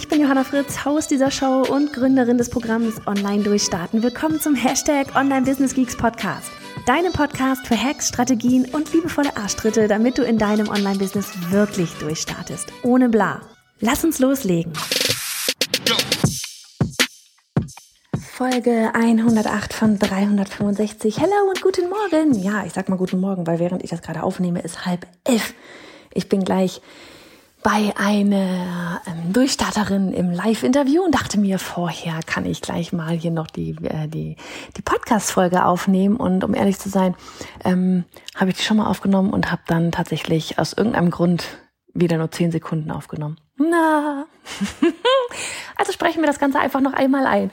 Ich bin Johanna Fritz, Haus dieser Show und Gründerin des Programms Online Durchstarten. Willkommen zum Hashtag Online Business Geeks Podcast. Deinem Podcast für Hacks, Strategien und liebevolle Arschtritte, damit du in deinem Online-Business wirklich durchstartest. Ohne bla. Lass uns loslegen. Folge 108 von 365. Hello und guten Morgen. Ja, ich sag mal guten Morgen, weil während ich das gerade aufnehme, ist halb elf. Ich bin gleich bei einer ähm, Durchstarterin im Live-Interview und dachte mir, vorher kann ich gleich mal hier noch die, äh, die, die Podcast-Folge aufnehmen. Und um ehrlich zu sein, ähm, habe ich die schon mal aufgenommen und habe dann tatsächlich aus irgendeinem Grund wieder nur zehn Sekunden aufgenommen. Na, also sprechen wir das Ganze einfach noch einmal ein.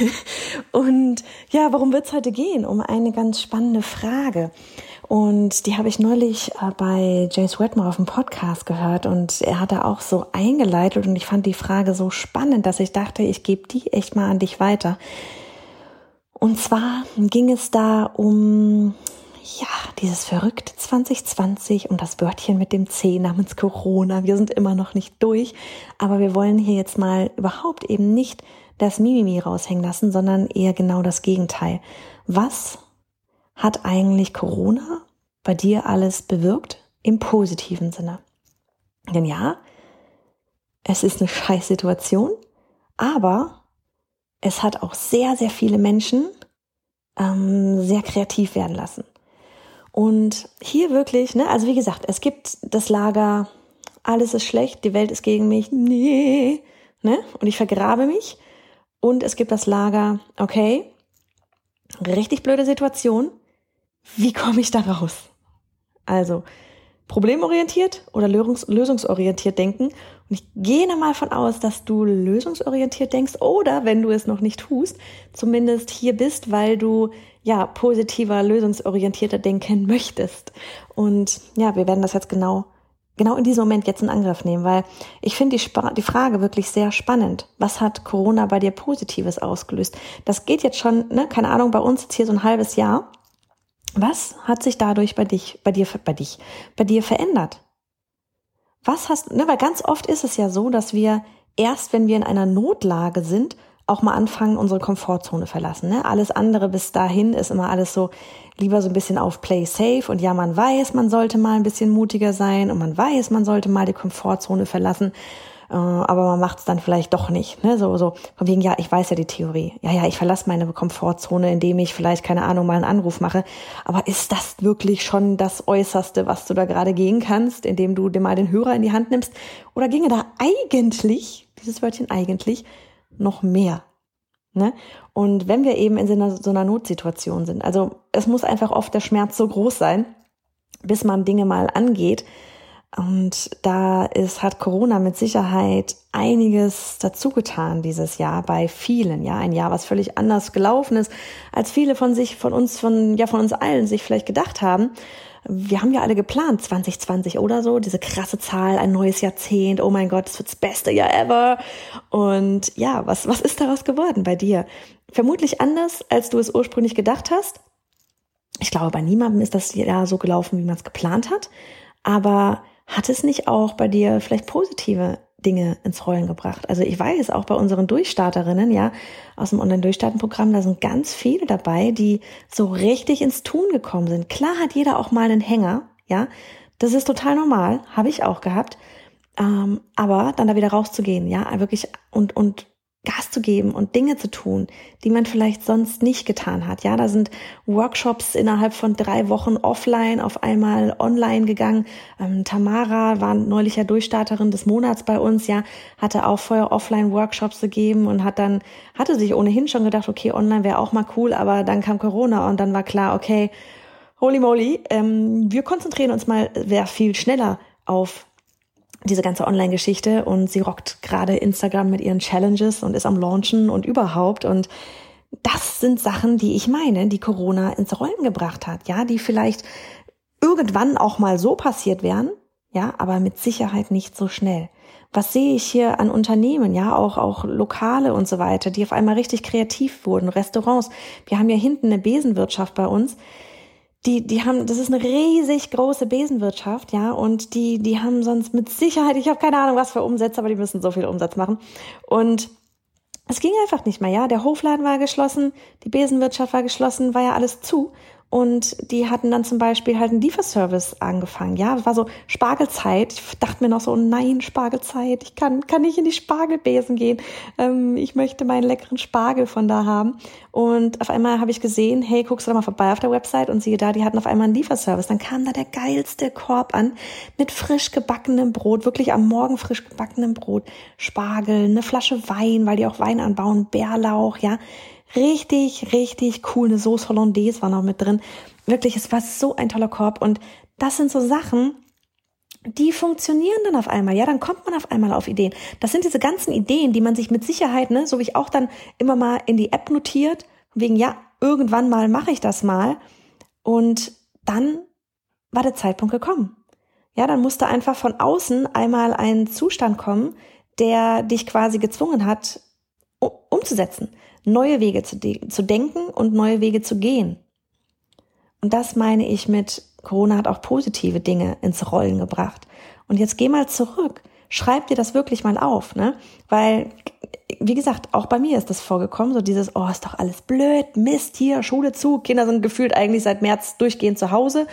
und ja, worum wird's heute gehen? Um eine ganz spannende Frage. Und die habe ich neulich äh, bei James Wedmore auf dem Podcast gehört und er hat da auch so eingeleitet und ich fand die Frage so spannend, dass ich dachte, ich gebe die echt mal an dich weiter. Und zwar ging es da um, ja, dieses verrückte 2020 und das Wörtchen mit dem C namens Corona. Wir sind immer noch nicht durch, aber wir wollen hier jetzt mal überhaupt eben nicht das Mimimi raushängen lassen, sondern eher genau das Gegenteil. Was hat eigentlich Corona bei dir alles bewirkt im positiven Sinne? Denn ja, es ist eine Scheißsituation, aber es hat auch sehr, sehr viele Menschen ähm, sehr kreativ werden lassen. Und hier wirklich, ne, also wie gesagt, es gibt das Lager, alles ist schlecht, die Welt ist gegen mich, nee, ne, und ich vergrabe mich. Und es gibt das Lager, okay, richtig blöde Situation, wie komme ich da raus? Also problemorientiert oder lösungsorientiert denken. Und ich gehe mal von aus, dass du lösungsorientiert denkst oder wenn du es noch nicht tust, zumindest hier bist, weil du ja positiver, lösungsorientierter denken möchtest. Und ja, wir werden das jetzt genau genau in diesem Moment jetzt in Angriff nehmen, weil ich finde die, die Frage wirklich sehr spannend. Was hat Corona bei dir Positives ausgelöst? Das geht jetzt schon, ne, keine Ahnung, bei uns jetzt hier so ein halbes Jahr. Was hat sich dadurch bei dich, bei dir, bei dich, bei dir verändert? Was hast, ne, weil ganz oft ist es ja so, dass wir erst, wenn wir in einer Notlage sind, auch mal anfangen, unsere Komfortzone verlassen. Ne? Alles andere bis dahin ist immer alles so lieber so ein bisschen auf Play Safe und ja, man weiß, man sollte mal ein bisschen mutiger sein und man weiß, man sollte mal die Komfortzone verlassen. Äh, aber man macht es dann vielleicht doch nicht. Ne? So, so von wegen, ja, ich weiß ja die Theorie. Ja, ja, ich verlasse meine Komfortzone, indem ich vielleicht, keine Ahnung, mal einen Anruf mache. Aber ist das wirklich schon das Äußerste, was du da gerade gehen kannst, indem du dir mal den Hörer in die Hand nimmst? Oder ginge da eigentlich, dieses Wörtchen eigentlich, noch mehr? Ne? Und wenn wir eben in so einer, so einer Notsituation sind, also es muss einfach oft der Schmerz so groß sein, bis man Dinge mal angeht, und da ist, hat Corona mit Sicherheit einiges dazu getan dieses Jahr bei vielen. Ja, ein Jahr, was völlig anders gelaufen ist, als viele von sich, von uns, von, ja, von uns allen sich vielleicht gedacht haben. Wir haben ja alle geplant, 2020 oder so, diese krasse Zahl, ein neues Jahrzehnt, oh mein Gott, es wird das beste Jahr ever. Und ja, was, was ist daraus geworden bei dir? Vermutlich anders, als du es ursprünglich gedacht hast. Ich glaube, bei niemandem ist das Jahr so gelaufen, wie man es geplant hat. Aber hat es nicht auch bei dir vielleicht positive Dinge ins Rollen gebracht? Also ich weiß auch bei unseren Durchstarterinnen, ja, aus dem Online-Durchstarten-Programm, da sind ganz viele dabei, die so richtig ins Tun gekommen sind. Klar hat jeder auch mal einen Hänger, ja, das ist total normal, habe ich auch gehabt. Ähm, aber dann da wieder rauszugehen, ja, wirklich und, und Gas zu geben und Dinge zu tun, die man vielleicht sonst nicht getan hat. Ja, da sind Workshops innerhalb von drei Wochen offline auf einmal online gegangen. Ähm, Tamara war neulich ja Durchstarterin des Monats bei uns, ja, hatte auch vorher offline Workshops gegeben und hat dann, hatte sich ohnehin schon gedacht, okay, online wäre auch mal cool, aber dann kam Corona und dann war klar, okay, holy moly, ähm, wir konzentrieren uns mal sehr viel schneller auf diese ganze Online-Geschichte und sie rockt gerade Instagram mit ihren Challenges und ist am Launchen und überhaupt und das sind Sachen, die ich meine, die Corona ins Rollen gebracht hat, ja, die vielleicht irgendwann auch mal so passiert wären, ja, aber mit Sicherheit nicht so schnell. Was sehe ich hier an Unternehmen, ja, auch, auch Lokale und so weiter, die auf einmal richtig kreativ wurden, Restaurants. Wir haben ja hinten eine Besenwirtschaft bei uns. Die, die haben, das ist eine riesig große Besenwirtschaft, ja, und die, die haben sonst mit Sicherheit, ich habe keine Ahnung, was für Umsätze, aber die müssen so viel Umsatz machen. Und es ging einfach nicht mehr, ja. Der Hofladen war geschlossen, die Besenwirtschaft war geschlossen, war ja alles zu. Und die hatten dann zum Beispiel halt einen Lieferservice angefangen. Ja, es war so Spargelzeit. Ich dachte mir noch so, nein, Spargelzeit. Ich kann, kann nicht in die Spargelbesen gehen. Ähm, ich möchte meinen leckeren Spargel von da haben. Und auf einmal habe ich gesehen, hey, guckst du da mal vorbei auf der Website und siehe da, die hatten auf einmal einen Lieferservice. Dann kam da der geilste Korb an mit frisch gebackenem Brot, wirklich am Morgen frisch gebackenem Brot, Spargel, eine Flasche Wein, weil die auch Wein anbauen, Bärlauch, ja Richtig, richtig cool. Eine Sauce Hollandaise war noch mit drin. Wirklich, es war so ein toller Korb. Und das sind so Sachen, die funktionieren dann auf einmal. Ja, dann kommt man auf einmal auf Ideen. Das sind diese ganzen Ideen, die man sich mit Sicherheit, ne, so wie ich auch dann immer mal in die App notiert, wegen, ja, irgendwann mal mache ich das mal. Und dann war der Zeitpunkt gekommen. Ja, dann musste einfach von außen einmal ein Zustand kommen, der dich quasi gezwungen hat, umzusetzen neue Wege zu, de zu denken und neue Wege zu gehen. Und das meine ich mit Corona hat auch positive Dinge ins Rollen gebracht. Und jetzt geh mal zurück. Schreib dir das wirklich mal auf, ne? Weil, wie gesagt, auch bei mir ist das vorgekommen, so dieses, oh, ist doch alles blöd, Mist, hier, Schule zu. Kinder sind gefühlt eigentlich seit März durchgehend zu Hause.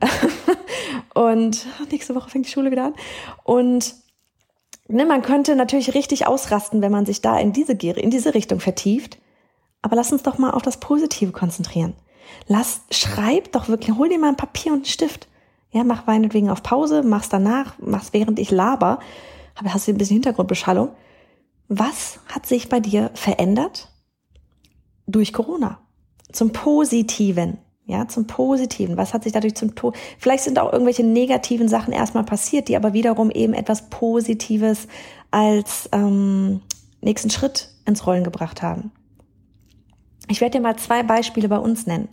und nächste Woche fängt die Schule wieder an. Und ne, man könnte natürlich richtig ausrasten, wenn man sich da in diese, in diese Richtung vertieft. Aber lass uns doch mal auf das Positive konzentrieren. Lass, schreib doch wirklich, hol dir mal ein Papier und einen Stift. Ja, mach meinetwegen auf Pause, mach's danach, mach's während ich laber. Aber hast du ein bisschen Hintergrundbeschallung. Was hat sich bei dir verändert? Durch Corona. Zum Positiven. Ja, zum Positiven. Was hat sich dadurch zum Tod? Vielleicht sind auch irgendwelche negativen Sachen erstmal passiert, die aber wiederum eben etwas Positives als ähm, nächsten Schritt ins Rollen gebracht haben. Ich werde dir mal zwei Beispiele bei uns nennen.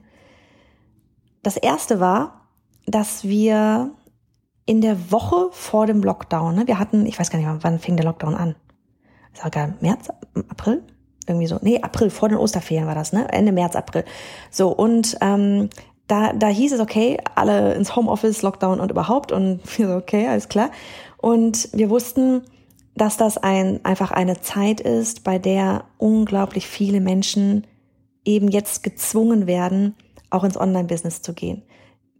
Das erste war, dass wir in der Woche vor dem Lockdown, ne, wir hatten, ich weiß gar nicht, wann fing der Lockdown an? Ist auch egal, März, April? Irgendwie so, nee, April, vor den Osterferien war das, ne? Ende März, April. So, und ähm, da, da hieß es, okay, alle ins Homeoffice, Lockdown und überhaupt. Und wir so, okay, alles klar. Und wir wussten, dass das ein, einfach eine Zeit ist, bei der unglaublich viele Menschen eben jetzt gezwungen werden, auch ins Online-Business zu gehen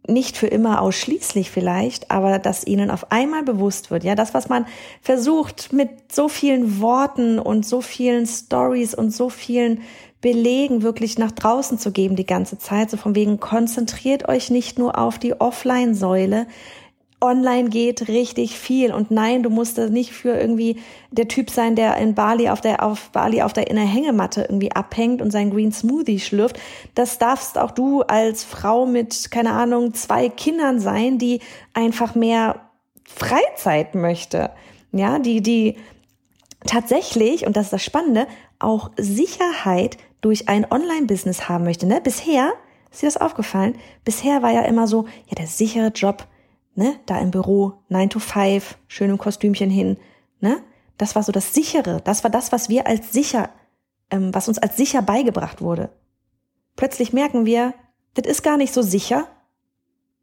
nicht für immer ausschließlich vielleicht, aber dass ihnen auf einmal bewusst wird, ja, das, was man versucht mit so vielen Worten und so vielen Stories und so vielen Belegen wirklich nach draußen zu geben die ganze Zeit, so von wegen konzentriert euch nicht nur auf die Offline-Säule, online geht richtig viel und nein, du musst nicht für irgendwie der Typ sein, der in Bali auf der auf Bali auf der in der Hängematte irgendwie abhängt und seinen Green Smoothie schlürft. Das darfst auch du als Frau mit keine Ahnung zwei Kindern sein, die einfach mehr Freizeit möchte. Ja, die die tatsächlich und das ist das Spannende auch Sicherheit durch ein Online-Business haben möchte. Ne? Bisher ist dir das aufgefallen? Bisher war ja immer so, ja der sichere Job ne, da im Büro, 9 to 5, schön im Kostümchen hin, ne? Das war so das sichere, das war das, was wir als sicher, ähm, was uns als sicher beigebracht wurde. Plötzlich merken wir, das ist gar nicht so sicher.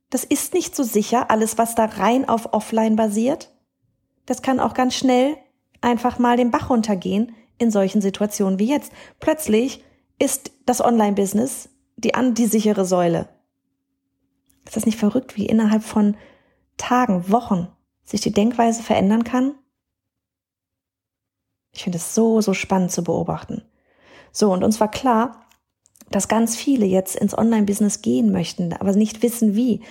Das ist nicht so sicher, alles, was da rein auf Offline basiert. Das kann auch ganz schnell einfach mal den Bach runtergehen in solchen Situationen wie jetzt. Plötzlich ist das Online-Business die, an die sichere Säule. Ist das nicht verrückt, wie innerhalb von Tagen, Wochen sich die Denkweise verändern kann? Ich finde es so, so spannend zu beobachten. So, und uns war klar, dass ganz viele jetzt ins Online-Business gehen möchten, aber nicht wissen wie.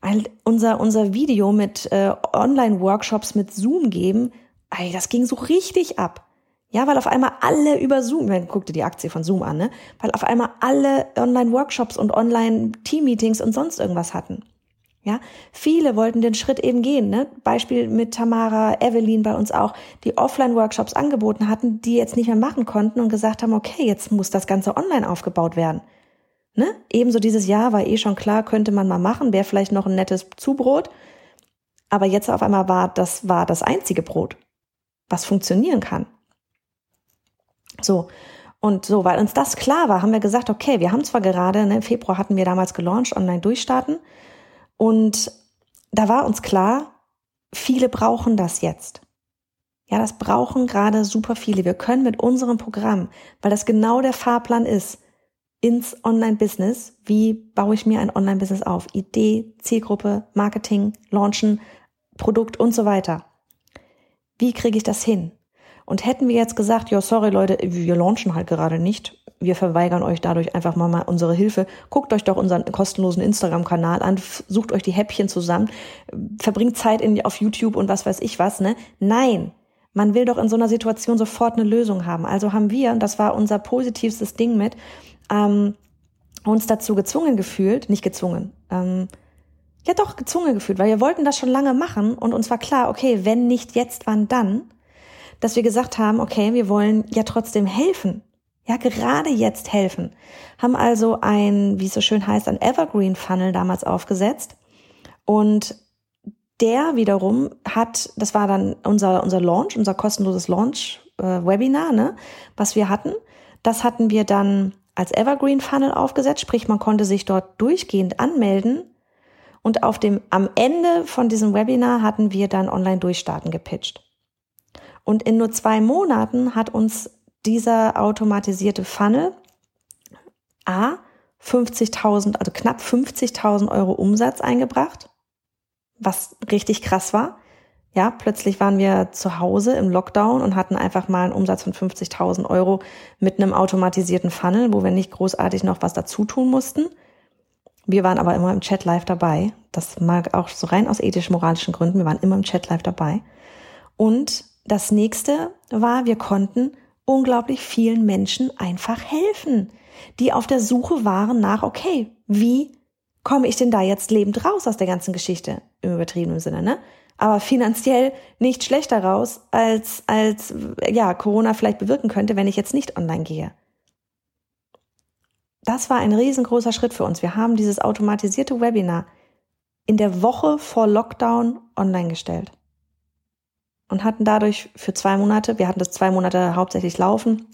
Weil unser, unser Video mit äh, Online-Workshops mit Zoom geben, ey, das ging so richtig ab. Ja, weil auf einmal alle über Zoom, man guckte die Aktie von Zoom an, ne? Weil auf einmal alle Online-Workshops und Online-Team-Meetings und sonst irgendwas hatten. Ja, viele wollten den Schritt eben gehen. Ne? Beispiel mit Tamara, Evelyn bei uns auch, die Offline-Workshops angeboten hatten, die jetzt nicht mehr machen konnten und gesagt haben, okay, jetzt muss das Ganze online aufgebaut werden. Ne? Ebenso dieses Jahr war eh schon klar, könnte man mal machen, wäre vielleicht noch ein nettes Zubrot. Aber jetzt auf einmal war das, war das einzige Brot, was funktionieren kann. So. Und so, weil uns das klar war, haben wir gesagt, okay, wir haben zwar gerade, ne, im Februar hatten wir damals gelauncht, online durchstarten. Und da war uns klar, viele brauchen das jetzt. Ja, das brauchen gerade super viele. Wir können mit unserem Programm, weil das genau der Fahrplan ist, ins Online-Business. Wie baue ich mir ein Online-Business auf? Idee, Zielgruppe, Marketing, Launchen, Produkt und so weiter. Wie kriege ich das hin? Und hätten wir jetzt gesagt, ja, sorry Leute, wir launchen halt gerade nicht, wir verweigern euch dadurch einfach mal, mal unsere Hilfe. Guckt euch doch unseren kostenlosen Instagram-Kanal an, sucht euch die Häppchen zusammen, verbringt Zeit in, auf YouTube und was weiß ich was, ne? Nein. Man will doch in so einer Situation sofort eine Lösung haben. Also haben wir, und das war unser positivstes Ding mit, ähm, uns dazu gezwungen gefühlt, nicht gezwungen, ähm, ja doch gezwungen gefühlt, weil wir wollten das schon lange machen und uns war klar, okay, wenn nicht jetzt, wann dann? dass wir gesagt haben, okay, wir wollen ja trotzdem helfen. Ja, gerade jetzt helfen. Haben also ein, wie es so schön heißt, ein Evergreen Funnel damals aufgesetzt. Und der wiederum hat, das war dann unser, unser Launch, unser kostenloses Launch-Webinar, äh, ne, was wir hatten. Das hatten wir dann als Evergreen Funnel aufgesetzt, sprich man konnte sich dort durchgehend anmelden und auf dem, am Ende von diesem Webinar hatten wir dann online durchstarten gepitcht. Und in nur zwei Monaten hat uns dieser automatisierte Funnel A 50.000, also knapp 50.000 Euro Umsatz eingebracht, was richtig krass war. Ja, plötzlich waren wir zu Hause im Lockdown und hatten einfach mal einen Umsatz von 50.000 Euro mit einem automatisierten Funnel, wo wir nicht großartig noch was dazu tun mussten. Wir waren aber immer im Chat live dabei. Das mag auch so rein aus ethisch-moralischen Gründen. Wir waren immer im Chat live dabei. Und das nächste war, wir konnten unglaublich vielen Menschen einfach helfen, die auf der Suche waren nach, okay, wie komme ich denn da jetzt lebend raus aus der ganzen Geschichte im übertriebenen Sinne, ne? Aber finanziell nicht schlechter raus, als, als, ja, Corona vielleicht bewirken könnte, wenn ich jetzt nicht online gehe. Das war ein riesengroßer Schritt für uns. Wir haben dieses automatisierte Webinar in der Woche vor Lockdown online gestellt und hatten dadurch für zwei Monate, wir hatten das zwei Monate hauptsächlich laufen,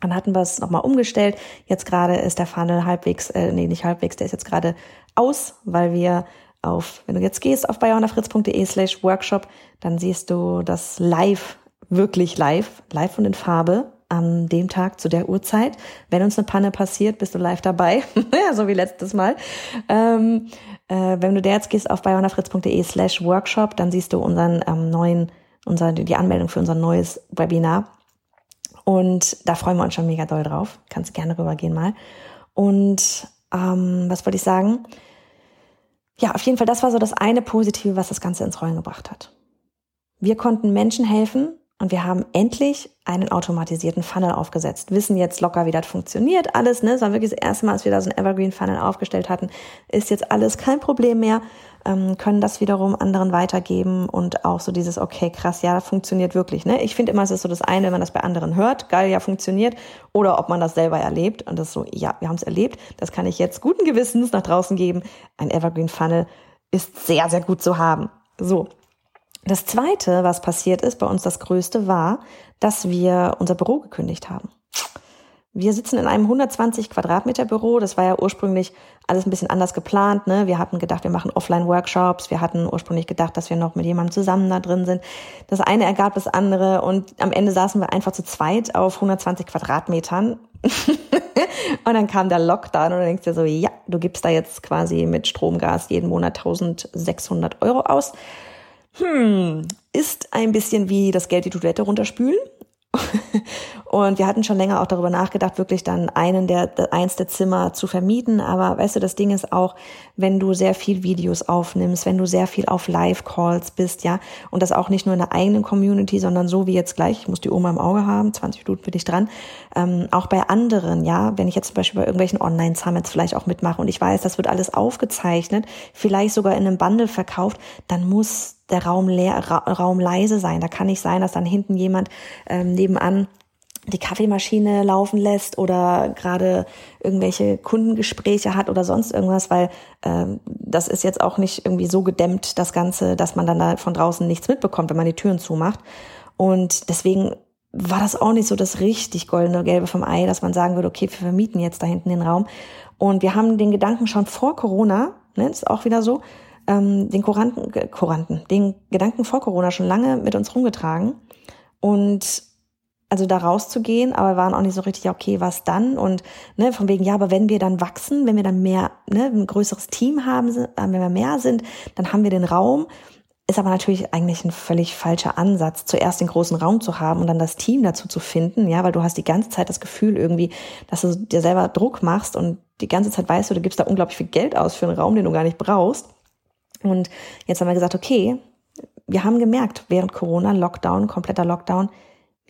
dann hatten wir es nochmal umgestellt. Jetzt gerade ist der Funnel halbwegs, äh, nee, nicht halbwegs, der ist jetzt gerade aus, weil wir auf, wenn du jetzt gehst auf bayonafritz.de slash workshop, dann siehst du das live, wirklich live, live und in Farbe an dem Tag zu der Uhrzeit. Wenn uns eine Panne passiert, bist du live dabei, ja, so wie letztes Mal. Ähm, äh, wenn du da jetzt gehst auf bayonafritz.de slash workshop, dann siehst du unseren ähm, neuen unser, die Anmeldung für unser neues Webinar. Und da freuen wir uns schon mega doll drauf. Kannst gerne rübergehen mal. Und ähm, was wollte ich sagen? Ja, auf jeden Fall, das war so das eine Positive, was das Ganze ins Rollen gebracht hat. Wir konnten Menschen helfen, und wir haben endlich einen automatisierten Funnel aufgesetzt. Wissen jetzt locker, wie das funktioniert. Alles, ne? Es war wirklich das erste Mal, als wir da so einen Evergreen Funnel aufgestellt hatten. Ist jetzt alles kein Problem mehr. Ähm, können das wiederum anderen weitergeben und auch so dieses, okay, krass, ja, funktioniert wirklich, ne? Ich finde immer, es ist so das eine, wenn man das bei anderen hört, geil, ja, funktioniert. Oder ob man das selber erlebt. Und das so, ja, wir haben es erlebt. Das kann ich jetzt guten Gewissens nach draußen geben. Ein Evergreen Funnel ist sehr, sehr gut zu haben. So, das zweite, was passiert ist, bei uns das größte war, dass wir unser Büro gekündigt haben. Wir sitzen in einem 120 Quadratmeter Büro. Das war ja ursprünglich alles ein bisschen anders geplant. Ne? Wir hatten gedacht, wir machen Offline-Workshops. Wir hatten ursprünglich gedacht, dass wir noch mit jemandem zusammen da drin sind. Das eine ergab das andere und am Ende saßen wir einfach zu zweit auf 120 Quadratmetern. und dann kam der Lockdown und dann denkst du so, ja, du gibst da jetzt quasi mit Stromgas jeden Monat 1600 Euro aus hm, ist ein bisschen wie das Geld die Toilette runterspülen. Und wir hatten schon länger auch darüber nachgedacht, wirklich dann einen der, eins der Zimmer zu vermieten. Aber weißt du, das Ding ist auch, wenn du sehr viel Videos aufnimmst, wenn du sehr viel auf Live-Calls bist, ja, und das auch nicht nur in der eigenen Community, sondern so wie jetzt gleich, ich muss die Oma im Auge haben, 20 Minuten bin ich dran, ähm, auch bei anderen, ja, wenn ich jetzt zum Beispiel bei irgendwelchen Online-Summits vielleicht auch mitmache und ich weiß, das wird alles aufgezeichnet, vielleicht sogar in einem Bundle verkauft, dann muss der Raum leer, Ra Raum leise sein. Da kann nicht sein, dass dann hinten jemand ähm, nebenan die Kaffeemaschine laufen lässt oder gerade irgendwelche Kundengespräche hat oder sonst irgendwas, weil ähm, das ist jetzt auch nicht irgendwie so gedämmt, das Ganze, dass man dann da von draußen nichts mitbekommt, wenn man die Türen zumacht. Und deswegen war das auch nicht so das richtig goldene Gelbe vom Ei, dass man sagen würde, okay, wir vermieten jetzt da hinten den Raum. Und wir haben den Gedanken schon vor Corona, ne, ist auch wieder so, ähm, den Kuranten, Kuranten, den Gedanken vor Corona schon lange mit uns rumgetragen. Und also da rauszugehen, aber waren auch nicht so richtig, okay, was dann? Und ne, von wegen, ja, aber wenn wir dann wachsen, wenn wir dann mehr, ne, ein größeres Team haben, äh, wenn wir mehr sind, dann haben wir den Raum. Ist aber natürlich eigentlich ein völlig falscher Ansatz, zuerst den großen Raum zu haben und dann das Team dazu zu finden, ja, weil du hast die ganze Zeit das Gefühl irgendwie, dass du dir selber Druck machst und die ganze Zeit weißt du, du gibst da unglaublich viel Geld aus für einen Raum, den du gar nicht brauchst. Und jetzt haben wir gesagt, okay, wir haben gemerkt, während Corona, Lockdown, kompletter Lockdown,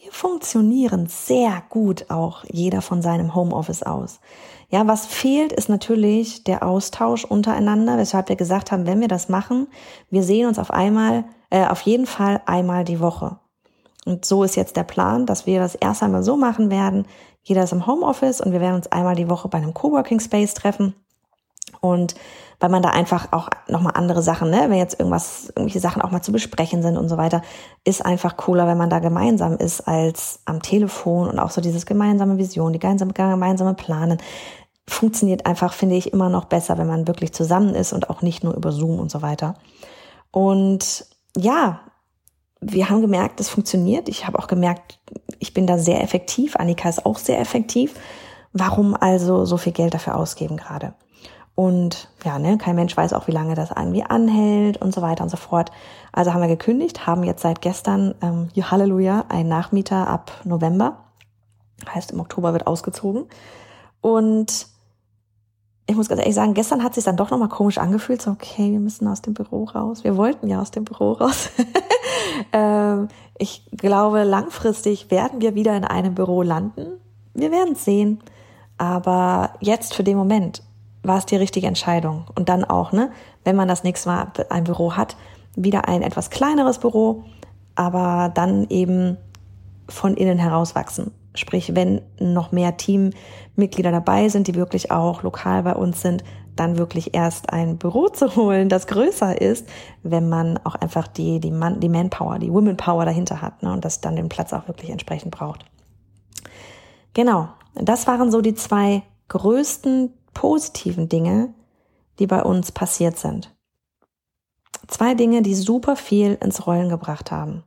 wir funktionieren sehr gut auch jeder von seinem Homeoffice aus. Ja, was fehlt, ist natürlich der Austausch untereinander, weshalb wir gesagt haben, wenn wir das machen, wir sehen uns auf einmal, äh, auf jeden Fall einmal die Woche. Und so ist jetzt der Plan, dass wir das erst einmal so machen werden. Jeder ist im Homeoffice und wir werden uns einmal die Woche bei einem Coworking Space treffen. Und weil man da einfach auch nochmal andere Sachen, ne, wenn jetzt irgendwas, irgendwelche Sachen auch mal zu besprechen sind und so weiter, ist einfach cooler, wenn man da gemeinsam ist als am Telefon und auch so dieses gemeinsame Vision, die gemeinsame, gemeinsame Planen funktioniert einfach, finde ich, immer noch besser, wenn man wirklich zusammen ist und auch nicht nur über Zoom und so weiter. Und ja, wir haben gemerkt, es funktioniert. Ich habe auch gemerkt, ich bin da sehr effektiv. Annika ist auch sehr effektiv. Warum also so viel Geld dafür ausgeben gerade? Und ja, ne, kein Mensch weiß auch, wie lange das irgendwie anhält und so weiter und so fort. Also haben wir gekündigt, haben jetzt seit gestern, ähm, Halleluja, einen Nachmieter ab November. Heißt, im Oktober wird ausgezogen. Und ich muss ganz ehrlich sagen, gestern hat sich dann doch nochmal komisch angefühlt. So, okay, wir müssen aus dem Büro raus. Wir wollten ja aus dem Büro raus. ähm, ich glaube, langfristig werden wir wieder in einem Büro landen. Wir werden sehen. Aber jetzt für den Moment war es die richtige Entscheidung. Und dann auch, ne, wenn man das nächste Mal ein Büro hat, wieder ein etwas kleineres Büro, aber dann eben von innen heraus wachsen. Sprich, wenn noch mehr Teammitglieder dabei sind, die wirklich auch lokal bei uns sind, dann wirklich erst ein Büro zu holen, das größer ist, wenn man auch einfach die, die, Man, die Manpower, die Women Power dahinter hat ne, und das dann den Platz auch wirklich entsprechend braucht. Genau, das waren so die zwei größten positiven Dinge, die bei uns passiert sind. Zwei Dinge, die super viel ins Rollen gebracht haben.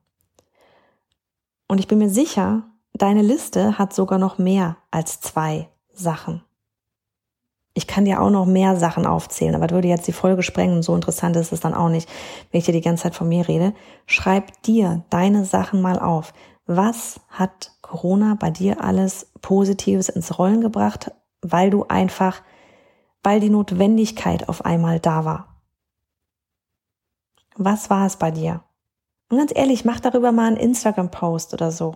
Und ich bin mir sicher, deine Liste hat sogar noch mehr als zwei Sachen. Ich kann dir auch noch mehr Sachen aufzählen, aber das würde jetzt die Folge sprengen. So interessant ist es dann auch nicht, wenn ich dir die ganze Zeit von mir rede. Schreib dir deine Sachen mal auf. Was hat Corona bei dir alles Positives ins Rollen gebracht, weil du einfach weil die Notwendigkeit auf einmal da war. Was war es bei dir? Und ganz ehrlich, mach darüber mal einen Instagram-Post oder so.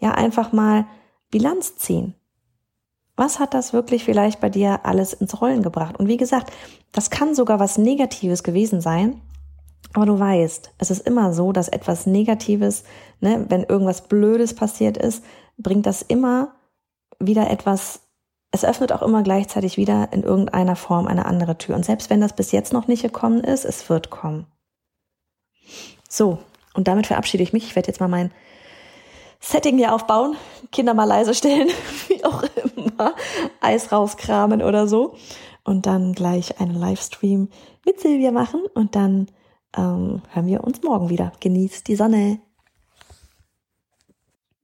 Ja, einfach mal Bilanz ziehen. Was hat das wirklich vielleicht bei dir alles ins Rollen gebracht? Und wie gesagt, das kann sogar was Negatives gewesen sein. Aber du weißt, es ist immer so, dass etwas Negatives, ne, wenn irgendwas Blödes passiert ist, bringt das immer wieder etwas es öffnet auch immer gleichzeitig wieder in irgendeiner Form eine andere Tür. Und selbst wenn das bis jetzt noch nicht gekommen ist, es wird kommen. So, und damit verabschiede ich mich. Ich werde jetzt mal mein Setting hier aufbauen, Kinder mal leise stellen, wie auch immer, Eis rauskramen oder so. Und dann gleich einen Livestream mit Silvia machen und dann ähm, hören wir uns morgen wieder. Genießt die Sonne.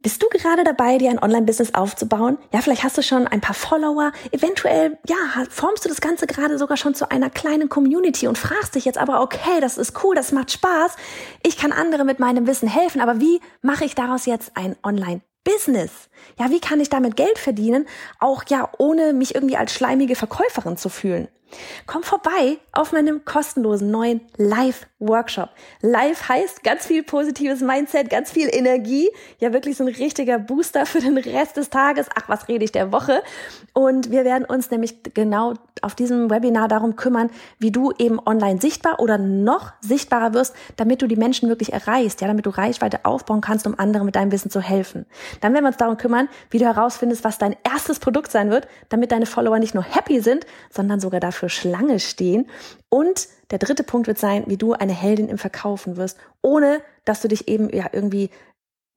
Bist du gerade dabei, dir ein Online-Business aufzubauen? Ja, vielleicht hast du schon ein paar Follower. Eventuell, ja, formst du das Ganze gerade sogar schon zu einer kleinen Community und fragst dich jetzt aber, okay, das ist cool, das macht Spaß. Ich kann andere mit meinem Wissen helfen, aber wie mache ich daraus jetzt ein Online Business. Ja, wie kann ich damit Geld verdienen? Auch ja, ohne mich irgendwie als schleimige Verkäuferin zu fühlen. Komm vorbei auf meinem kostenlosen neuen Live-Workshop. Live heißt ganz viel positives Mindset, ganz viel Energie. Ja, wirklich so ein richtiger Booster für den Rest des Tages. Ach, was rede ich der Woche? Und wir werden uns nämlich genau auf diesem Webinar darum kümmern, wie du eben online sichtbar oder noch sichtbarer wirst, damit du die Menschen wirklich erreichst, ja, damit du Reichweite aufbauen kannst, um anderen mit deinem Wissen zu helfen. Dann werden wir uns darum kümmern, wie du herausfindest, was dein erstes Produkt sein wird, damit deine Follower nicht nur happy sind, sondern sogar dafür für Schlange stehen. Und der dritte Punkt wird sein, wie du eine Heldin im Verkaufen wirst, ohne dass du dich eben ja irgendwie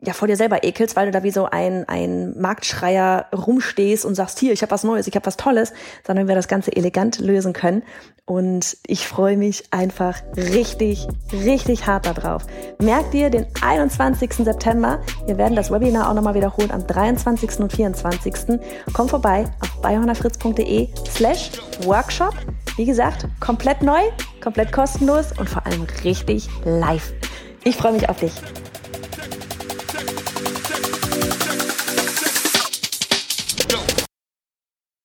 ja vor dir selber ekelst, weil du da wie so ein, ein Marktschreier rumstehst und sagst, hier, ich habe was Neues, ich habe was Tolles, sondern wir das Ganze elegant lösen können. Und ich freue mich einfach richtig, richtig hart darauf. Merk dir den 21. September. Wir werden das Webinar auch nochmal wiederholen am 23. und 24. Komm vorbei auf bayhornerfritz.de slash Workshop. Wie gesagt, komplett neu, komplett kostenlos und vor allem richtig live. Ich freue mich auf dich.